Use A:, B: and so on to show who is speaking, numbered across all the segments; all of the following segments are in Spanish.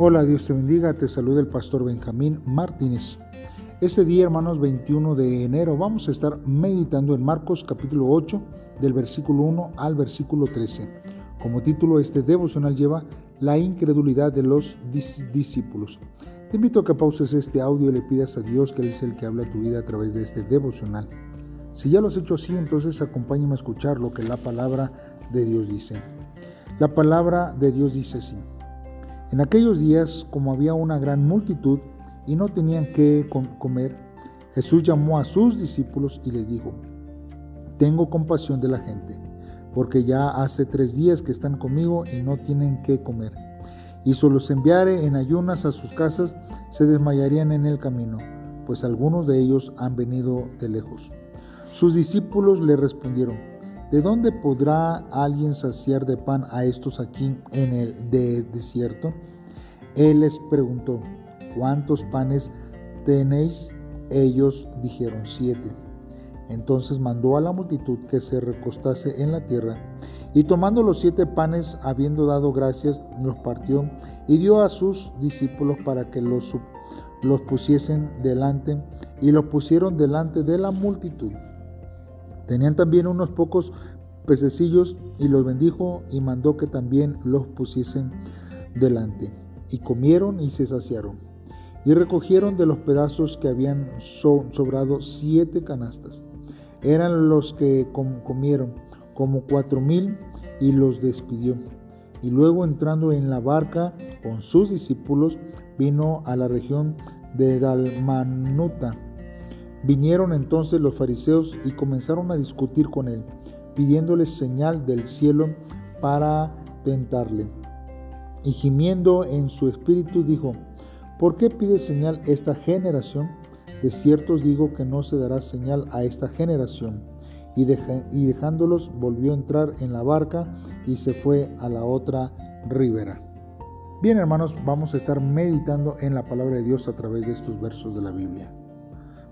A: Hola, Dios te bendiga, te saluda el pastor Benjamín Martínez. Este día, hermanos, 21 de enero, vamos a estar meditando en Marcos capítulo 8, del versículo 1 al versículo 13. Como título, este devocional lleva La incredulidad de los discípulos. Te invito a que pauses este audio y le pidas a Dios que Él es el que habla tu vida a través de este devocional. Si ya lo has hecho así, entonces acompáñame a escuchar lo que la palabra de Dios dice. La palabra de Dios dice así. En aquellos días, como había una gran multitud y no tenían qué comer, Jesús llamó a sus discípulos y les dijo, Tengo compasión de la gente, porque ya hace tres días que están conmigo y no tienen qué comer. Y si los enviare en ayunas a sus casas, se desmayarían en el camino, pues algunos de ellos han venido de lejos. Sus discípulos le respondieron, ¿De dónde podrá alguien saciar de pan a estos aquí en el desierto? Él les preguntó, ¿cuántos panes tenéis? Ellos dijeron siete. Entonces mandó a la multitud que se recostase en la tierra, y tomando los siete panes, habiendo dado gracias, los partió y dio a sus discípulos para que los, los pusiesen delante, y los pusieron delante de la multitud. Tenían también unos pocos pececillos y los bendijo y mandó que también los pusiesen delante. Y comieron y se saciaron. Y recogieron de los pedazos que habían sobrado siete canastas. Eran los que comieron, como cuatro mil, y los despidió. Y luego entrando en la barca con sus discípulos, vino a la región de Dalmanuta Vinieron entonces los fariseos y comenzaron a discutir con él, pidiéndole señal del cielo para tentarle. Y gimiendo en su espíritu dijo, ¿por qué pide señal esta generación? De cierto os digo que no se dará señal a esta generación. Y, y dejándolos volvió a entrar en la barca y se fue a la otra ribera. Bien hermanos, vamos a estar meditando en la palabra de Dios a través de estos versos de la Biblia.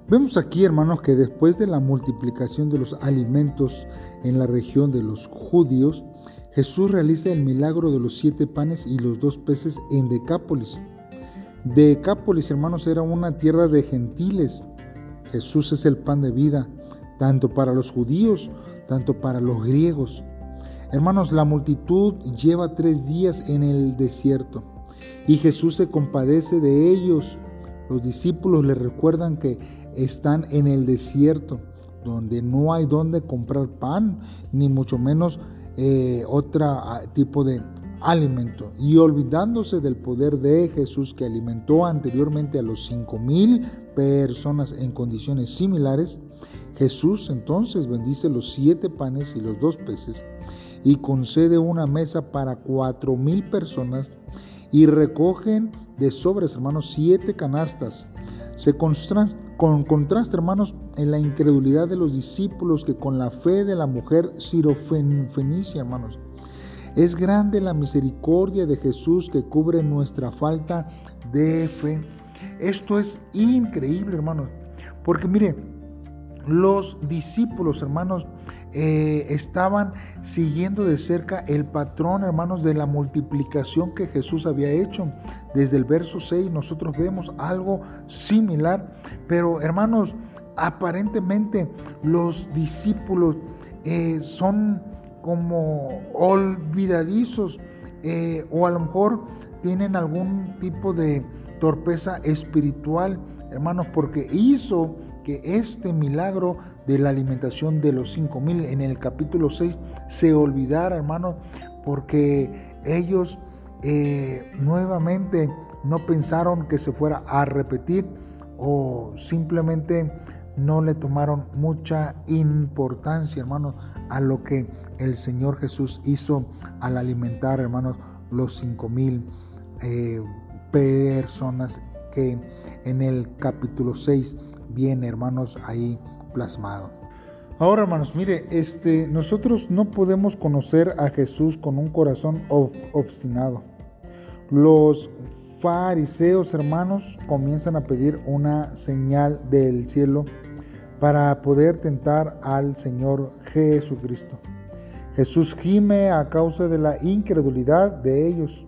A: Vemos aquí, hermanos, que después de la multiplicación de los alimentos en la región de los judíos, Jesús realiza el milagro de los siete panes y los dos peces en Decápolis. Decápolis, hermanos, era una tierra de gentiles. Jesús es el pan de vida, tanto para los judíos, tanto para los griegos. Hermanos, la multitud lleva tres días en el desierto y Jesús se compadece de ellos. Los discípulos le recuerdan que están en el desierto, donde no hay donde comprar pan, ni mucho menos eh, otro ah, tipo de alimento. Y olvidándose del poder de Jesús que alimentó anteriormente a los cinco mil personas en condiciones similares, Jesús entonces bendice los siete panes y los dos peces y concede una mesa para cuatro mil personas y recogen de sobres, hermanos, siete canastas. Se, con contraste, hermanos, en la incredulidad de los discípulos que con la fe de la mujer sirofenicia, hermanos. Es grande la misericordia de Jesús que cubre nuestra falta de fe. Esto es increíble, hermanos. Porque mire, los discípulos, hermanos, eh, estaban siguiendo de cerca el patrón, hermanos, de la multiplicación que Jesús había hecho. Desde el verso 6 nosotros vemos algo similar, pero hermanos, aparentemente los discípulos eh, son como olvidadizos eh, o a lo mejor tienen algún tipo de torpeza espiritual, hermanos, porque hizo que este milagro de la alimentación de los cinco mil en el capítulo 6 se olvidara, hermanos, porque ellos eh, nuevamente no pensaron que se fuera a repetir o simplemente no le tomaron mucha importancia, hermanos, a lo que el Señor Jesús hizo al alimentar, hermanos, los cinco mil eh, personas que en el capítulo 6 viene, hermanos, ahí plasmado. Ahora, hermanos, mire, este, nosotros no podemos conocer a Jesús con un corazón obstinado. Los fariseos, hermanos, comienzan a pedir una señal del cielo para poder tentar al Señor Jesucristo. Jesús gime a causa de la incredulidad de ellos.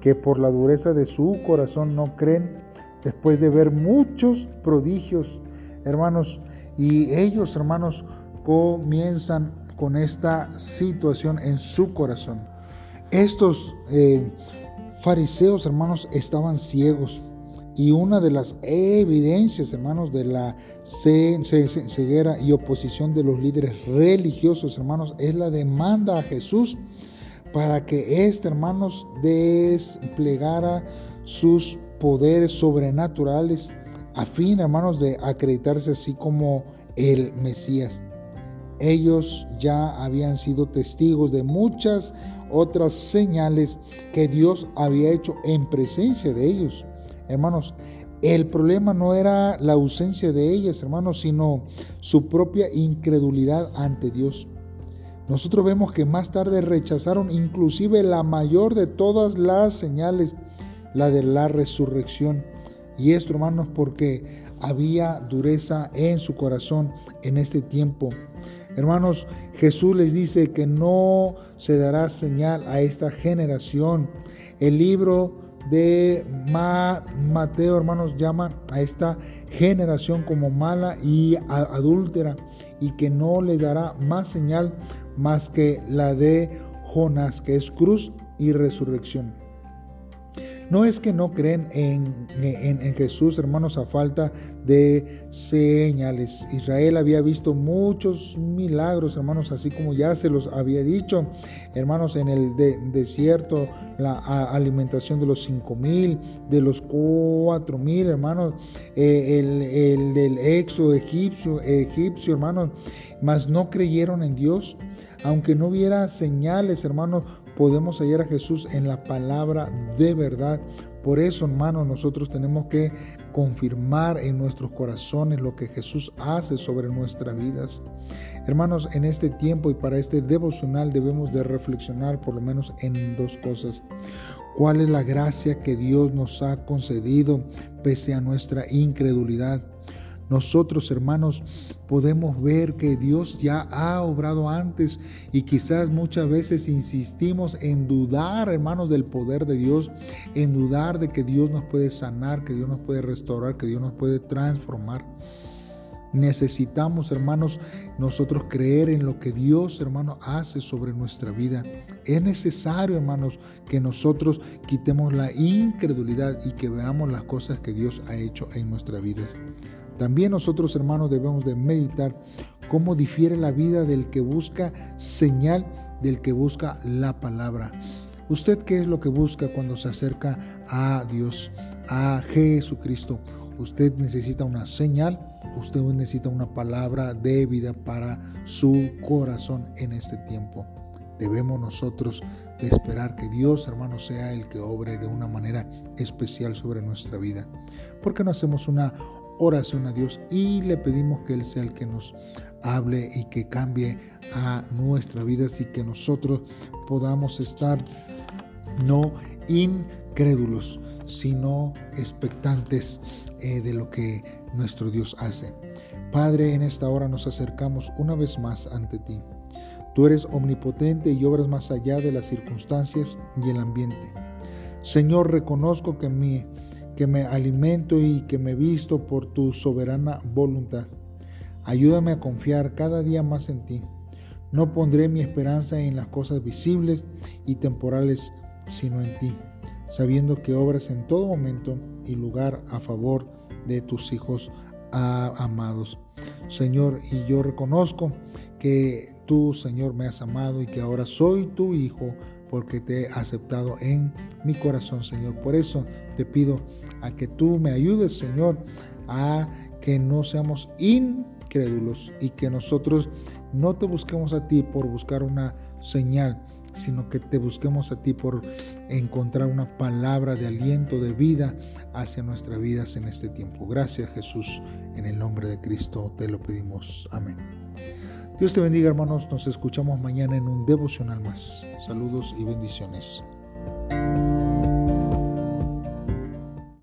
A: que por la dureza de su corazón no creen después de ver muchos prodigios, hermanos. Y ellos, hermanos, comienzan con esta situación en su corazón. Estos eh, fariseos, hermanos, estaban ciegos. Y una de las evidencias, hermanos, de la ceguera y oposición de los líderes religiosos, hermanos, es la demanda a Jesús para que este, hermanos, desplegara sus poderes sobrenaturales a fin, hermanos, de acreditarse así como el Mesías. Ellos ya habían sido testigos de muchas otras señales que Dios había hecho en presencia de ellos. Hermanos, el problema no era la ausencia de ellas, hermanos, sino su propia incredulidad ante Dios. Nosotros vemos que más tarde rechazaron inclusive la mayor de todas las señales, la de la resurrección. Y esto, hermanos, porque había dureza en su corazón en este tiempo. Hermanos, Jesús les dice que no se dará señal a esta generación. El libro de Mateo, hermanos, llama a esta generación como mala y adúltera y que no le dará más señal más que la de Jonás, que es cruz y resurrección. No es que no creen en, en, Jesús, hermanos, a falta de señales. Israel había visto muchos milagros, hermanos, así como ya se los había dicho, hermanos, en el desierto, la alimentación de los cinco mil, de los cuatro mil, hermanos, eh, el, el, del éxodo egipcio, egipcio, hermanos, mas no creyeron en Dios. Aunque no hubiera señales, hermanos, podemos hallar a Jesús en la palabra de verdad. Por eso, hermanos, nosotros tenemos que confirmar en nuestros corazones lo que Jesús hace sobre nuestras vidas. Hermanos, en este tiempo y para este devocional debemos de reflexionar por lo menos en dos cosas. ¿Cuál es la gracia que Dios nos ha concedido pese a nuestra incredulidad? Nosotros, hermanos, podemos ver que Dios ya ha obrado antes y quizás muchas veces insistimos en dudar, hermanos, del poder de Dios, en dudar de que Dios nos puede sanar, que Dios nos puede restaurar, que Dios nos puede transformar. Necesitamos, hermanos, nosotros creer en lo que Dios, hermano, hace sobre nuestra vida. Es necesario, hermanos, que nosotros quitemos la incredulidad y que veamos las cosas que Dios ha hecho en nuestras vidas. También nosotros, hermanos, debemos de meditar cómo difiere la vida del que busca señal del que busca la palabra. ¿Usted qué es lo que busca cuando se acerca a Dios, a Jesucristo? Usted necesita una señal, usted necesita una palabra de vida para su corazón en este tiempo. Debemos nosotros de esperar que Dios, hermanos, sea el que obre de una manera especial sobre nuestra vida. Porque no hacemos una oración a Dios y le pedimos que Él sea el que nos hable y que cambie a nuestra vida y que nosotros podamos estar no incrédulos, sino expectantes eh, de lo que nuestro Dios hace. Padre, en esta hora nos acercamos una vez más ante ti. Tú eres omnipotente y obras más allá de las circunstancias y el ambiente. Señor, reconozco que mi que me alimento y que me visto por tu soberana voluntad. Ayúdame a confiar cada día más en ti. No pondré mi esperanza en las cosas visibles y temporales, sino en ti, sabiendo que obras en todo momento y lugar a favor de tus hijos amados. Señor, y yo reconozco que tú, Señor, me has amado y que ahora soy tu hijo porque te he aceptado en mi corazón, Señor. Por eso te pido a que tú me ayudes, Señor, a que no seamos incrédulos y que nosotros no te busquemos a ti por buscar una señal, sino que te busquemos a ti por encontrar una palabra de aliento, de vida hacia nuestras vidas en este tiempo. Gracias Jesús, en el nombre de Cristo te lo pedimos. Amén. Dios te bendiga hermanos, nos escuchamos mañana en un devocional más. Saludos y bendiciones.